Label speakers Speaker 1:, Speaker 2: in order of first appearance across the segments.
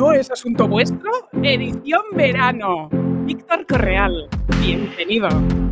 Speaker 1: Es asunto vuestro, edición verano. Víctor Correal, bienvenido.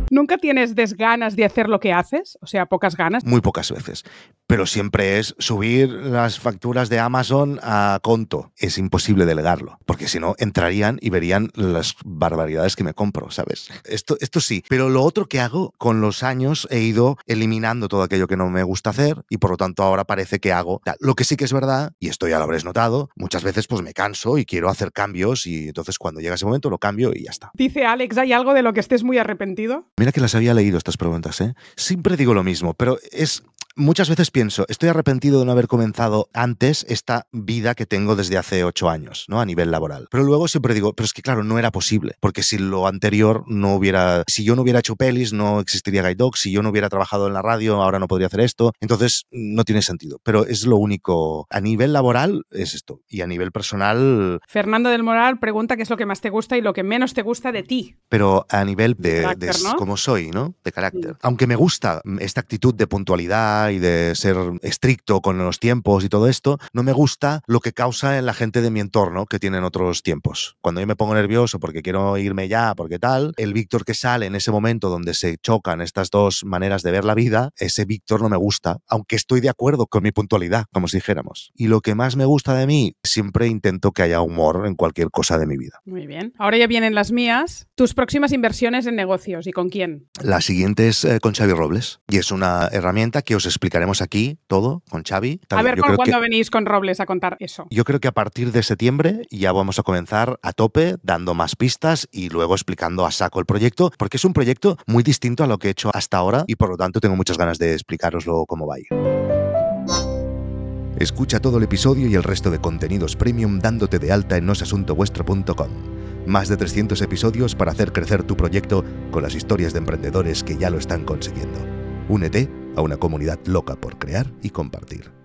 Speaker 1: ¿Nunca tienes desganas de hacer lo que haces? O sea, pocas ganas.
Speaker 2: Muy pocas veces. Pero siempre es subir las facturas de Amazon a conto. Es imposible delegarlo, porque si no entrarían y verían las barbaridades que me compro, ¿sabes? Esto, esto sí. Pero lo otro que hago, con los años he ido eliminando todo aquello que no me gusta hacer y por lo tanto ahora parece que hago. Lo que sí que es verdad, y esto ya lo habréis notado, muchas veces pues me canso y quiero hacer cambios y entonces cuando llega ese momento lo cambio y ya está.
Speaker 1: Dice Alex, ¿hay algo de lo que estés muy arrepentido?
Speaker 2: Mira que las había leído estas preguntas, ¿eh? Siempre digo lo mismo, pero es muchas veces pienso, estoy arrepentido de no haber comenzado antes esta vida que tengo desde hace ocho años, ¿no? A nivel laboral. Pero luego siempre digo, pero es que claro, no era posible, porque si lo anterior no hubiera, si yo no hubiera hecho pelis, no existiría Guide Dog, si yo no hubiera trabajado en la radio, ahora no podría hacer esto. Entonces, no tiene sentido. Pero es lo único. A nivel laboral es esto. Y a nivel personal.
Speaker 1: Fernando del Moral pregunta qué es lo que más te gusta y lo que menos te gusta de ti.
Speaker 2: Pero a nivel de, de, cómo soy, ¿no? De carácter. Aunque me gusta esta actitud de puntualidad y de ser estricto con los tiempos y todo esto, no me gusta lo que causa en la gente de mi entorno que tienen otros tiempos. Cuando yo me pongo nervioso porque quiero irme ya, porque tal, el Víctor que sale en ese momento donde se chocan estas dos maneras de ver la vida, ese Víctor no me gusta, aunque estoy de acuerdo con mi puntualidad, como si dijéramos. Y lo que más me gusta de mí, siempre intento que haya humor en cualquier cosa de mi vida.
Speaker 1: Muy bien. Ahora ya vienen las mías. Tus próximas inversiones en negocios y con quién.
Speaker 2: La siguiente es eh, con Xavi Robles y es una herramienta que os explicaremos aquí todo con Xavi.
Speaker 1: A ver, ¿cuándo venís con Robles a contar eso?
Speaker 2: Yo creo que a partir de septiembre ya vamos a comenzar a tope, dando más pistas y luego explicando a saco el proyecto, porque es un proyecto muy distinto a lo que he hecho hasta ahora y por lo tanto tengo muchas ganas de explicaroslo cómo va a ir. Escucha todo el episodio y el resto de contenidos premium dándote de alta en nosasuntovuestro.com. Más de 300 episodios para hacer crecer tu proyecto con las historias de emprendedores que ya lo están consiguiendo. Únete a una comunidad loca por crear y compartir.